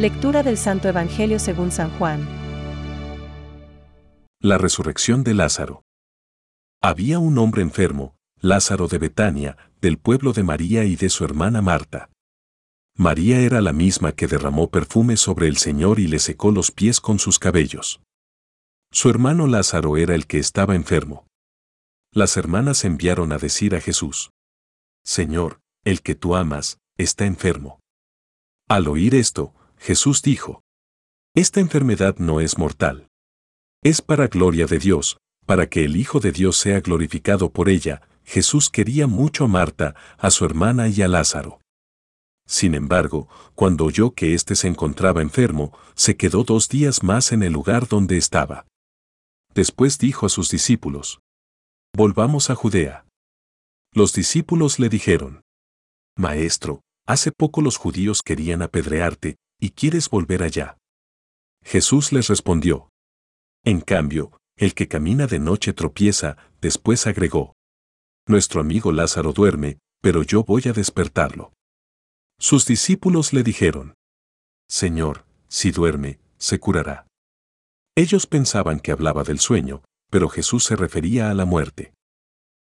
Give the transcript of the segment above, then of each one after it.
Lectura del Santo Evangelio según San Juan. La resurrección de Lázaro. Había un hombre enfermo, Lázaro de Betania, del pueblo de María y de su hermana Marta. María era la misma que derramó perfume sobre el Señor y le secó los pies con sus cabellos. Su hermano Lázaro era el que estaba enfermo. Las hermanas enviaron a decir a Jesús, Señor, el que tú amas, está enfermo. Al oír esto, Jesús dijo, Esta enfermedad no es mortal. Es para gloria de Dios, para que el Hijo de Dios sea glorificado por ella. Jesús quería mucho a Marta, a su hermana y a Lázaro. Sin embargo, cuando oyó que éste se encontraba enfermo, se quedó dos días más en el lugar donde estaba. Después dijo a sus discípulos, Volvamos a Judea. Los discípulos le dijeron, Maestro, hace poco los judíos querían apedrearte, y quieres volver allá. Jesús les respondió. En cambio, el que camina de noche tropieza, después agregó. Nuestro amigo Lázaro duerme, pero yo voy a despertarlo. Sus discípulos le dijeron. Señor, si duerme, se curará. Ellos pensaban que hablaba del sueño, pero Jesús se refería a la muerte.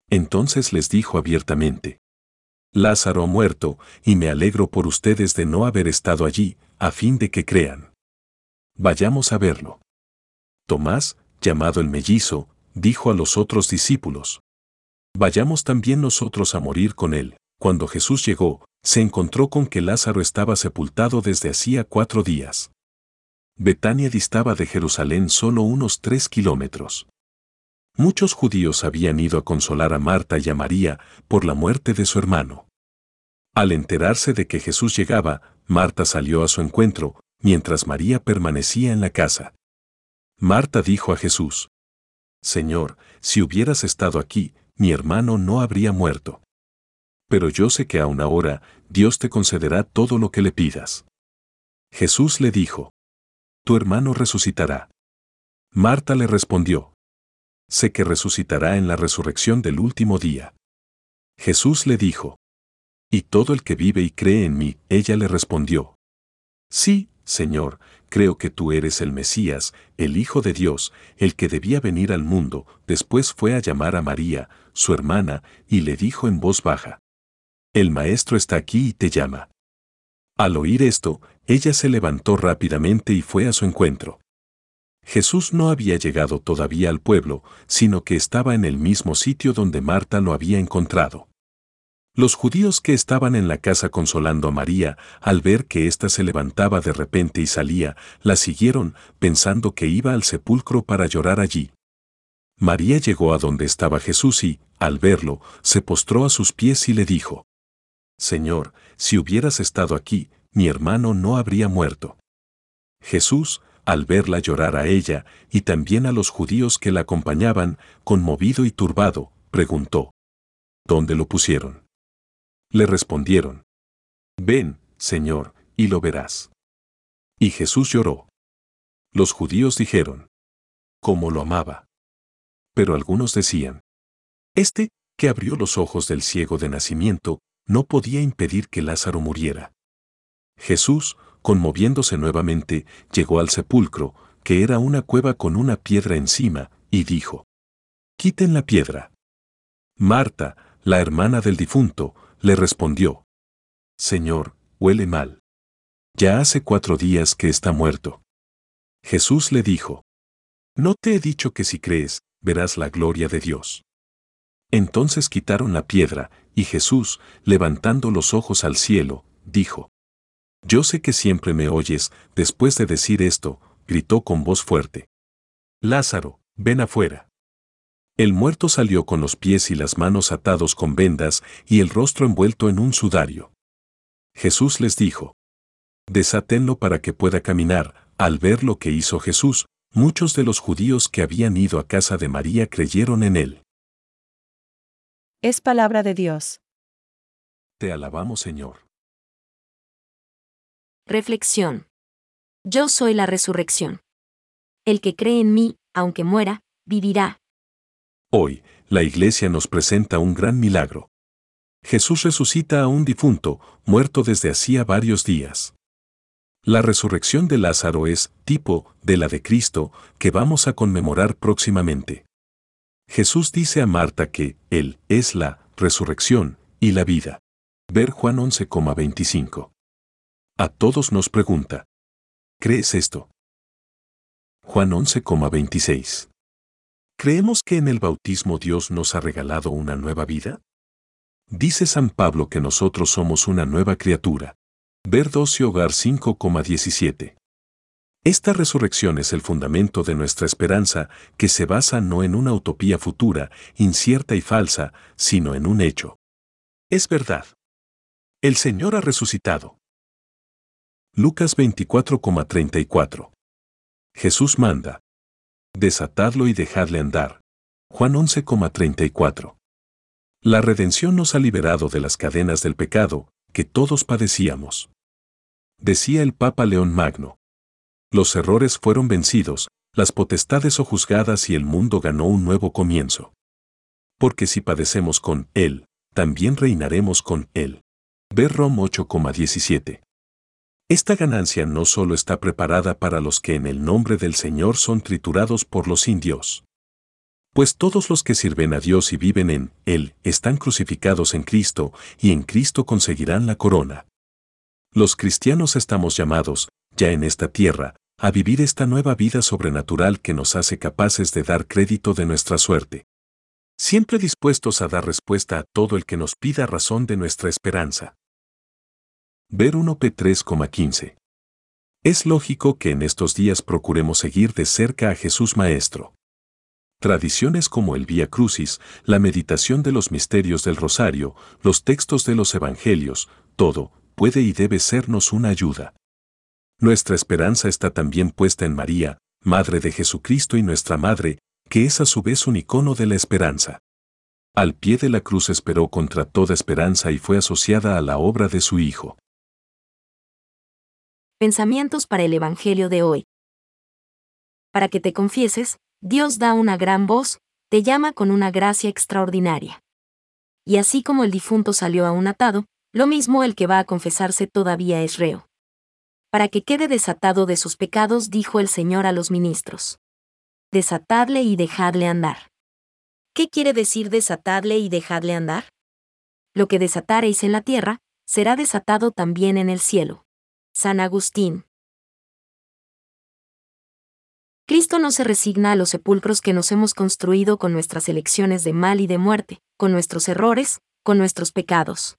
Entonces les dijo abiertamente. Lázaro ha muerto, y me alegro por ustedes de no haber estado allí, a fin de que crean. Vayamos a verlo. Tomás, llamado el mellizo, dijo a los otros discípulos. Vayamos también nosotros a morir con él. Cuando Jesús llegó, se encontró con que Lázaro estaba sepultado desde hacía cuatro días. Betania distaba de Jerusalén solo unos tres kilómetros. Muchos judíos habían ido a consolar a Marta y a María por la muerte de su hermano. Al enterarse de que Jesús llegaba, Marta salió a su encuentro, mientras María permanecía en la casa. Marta dijo a Jesús, Señor, si hubieras estado aquí, mi hermano no habría muerto. Pero yo sé que aún ahora Dios te concederá todo lo que le pidas. Jesús le dijo, Tu hermano resucitará. Marta le respondió, sé que resucitará en la resurrección del último día. Jesús le dijo, Y todo el que vive y cree en mí, ella le respondió, Sí, Señor, creo que tú eres el Mesías, el Hijo de Dios, el que debía venir al mundo. Después fue a llamar a María, su hermana, y le dijo en voz baja, El Maestro está aquí y te llama. Al oír esto, ella se levantó rápidamente y fue a su encuentro. Jesús no había llegado todavía al pueblo, sino que estaba en el mismo sitio donde Marta lo había encontrado. Los judíos que estaban en la casa consolando a María, al ver que ésta se levantaba de repente y salía, la siguieron, pensando que iba al sepulcro para llorar allí. María llegó a donde estaba Jesús y, al verlo, se postró a sus pies y le dijo, Señor, si hubieras estado aquí, mi hermano no habría muerto. Jesús, al verla llorar a ella y también a los judíos que la acompañaban, conmovido y turbado, preguntó, ¿Dónde lo pusieron? Le respondieron, Ven, Señor, y lo verás. Y Jesús lloró. Los judíos dijeron, ¿Cómo lo amaba? Pero algunos decían, Este, que abrió los ojos del ciego de nacimiento, no podía impedir que Lázaro muriera. Jesús, conmoviéndose nuevamente, llegó al sepulcro, que era una cueva con una piedra encima, y dijo, Quiten la piedra. Marta, la hermana del difunto, le respondió, Señor, huele mal. Ya hace cuatro días que está muerto. Jesús le dijo, No te he dicho que si crees, verás la gloria de Dios. Entonces quitaron la piedra, y Jesús, levantando los ojos al cielo, dijo, yo sé que siempre me oyes, después de decir esto, gritó con voz fuerte. Lázaro, ven afuera. El muerto salió con los pies y las manos atados con vendas y el rostro envuelto en un sudario. Jesús les dijo, Desátenlo para que pueda caminar. Al ver lo que hizo Jesús, muchos de los judíos que habían ido a casa de María creyeron en él. Es palabra de Dios. Te alabamos, Señor. Reflexión. Yo soy la resurrección. El que cree en mí, aunque muera, vivirá. Hoy, la Iglesia nos presenta un gran milagro. Jesús resucita a un difunto, muerto desde hacía varios días. La resurrección de Lázaro es tipo de la de Cristo que vamos a conmemorar próximamente. Jesús dice a Marta que Él es la resurrección y la vida. Ver Juan 11,25. A todos nos pregunta. ¿Crees esto? Juan 11,26. ¿Creemos que en el bautismo Dios nos ha regalado una nueva vida? Dice San Pablo que nosotros somos una nueva criatura. Ver 12 Hogar 5,17. Esta resurrección es el fundamento de nuestra esperanza que se basa no en una utopía futura, incierta y falsa, sino en un hecho. Es verdad. El Señor ha resucitado. Lucas 24,34. Jesús manda. Desatadlo y dejadle andar. Juan 11,34. La redención nos ha liberado de las cadenas del pecado, que todos padecíamos. Decía el Papa León Magno. Los errores fueron vencidos, las potestades sojuzgadas y el mundo ganó un nuevo comienzo. Porque si padecemos con Él, también reinaremos con Él. Ver Rom 8,17. Esta ganancia no solo está preparada para los que en el nombre del Señor son triturados por los indios. Pues todos los que sirven a Dios y viven en Él están crucificados en Cristo y en Cristo conseguirán la corona. Los cristianos estamos llamados, ya en esta tierra, a vivir esta nueva vida sobrenatural que nos hace capaces de dar crédito de nuestra suerte. Siempre dispuestos a dar respuesta a todo el que nos pida razón de nuestra esperanza. Ver 1P 3,15. Es lógico que en estos días procuremos seguir de cerca a Jesús Maestro. Tradiciones como el Vía Crucis, la meditación de los misterios del Rosario, los textos de los Evangelios, todo, puede y debe sernos una ayuda. Nuestra esperanza está también puesta en María, Madre de Jesucristo y nuestra Madre, que es a su vez un icono de la esperanza. Al pie de la cruz esperó contra toda esperanza y fue asociada a la obra de su Hijo. Pensamientos para el Evangelio de hoy. Para que te confieses, Dios da una gran voz, te llama con una gracia extraordinaria. Y así como el difunto salió aún atado, lo mismo el que va a confesarse todavía es reo. Para que quede desatado de sus pecados, dijo el Señor a los ministros. Desatadle y dejadle andar. ¿Qué quiere decir desatadle y dejadle andar? Lo que desatareis en la tierra, será desatado también en el cielo. San Agustín. Cristo no se resigna a los sepulcros que nos hemos construido con nuestras elecciones de mal y de muerte, con nuestros errores, con nuestros pecados.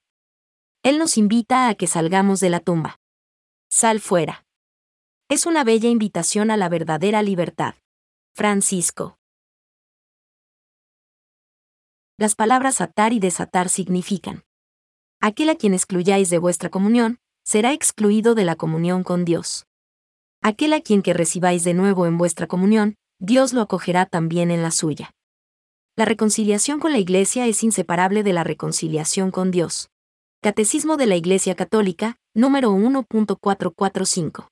Él nos invita a que salgamos de la tumba. Sal fuera. Es una bella invitación a la verdadera libertad. Francisco. Las palabras atar y desatar significan. Aquel a quien excluyáis de vuestra comunión, será excluido de la comunión con Dios. Aquel a quien que recibáis de nuevo en vuestra comunión, Dios lo acogerá también en la suya. La reconciliación con la Iglesia es inseparable de la reconciliación con Dios. Catecismo de la Iglesia Católica, número 1.445.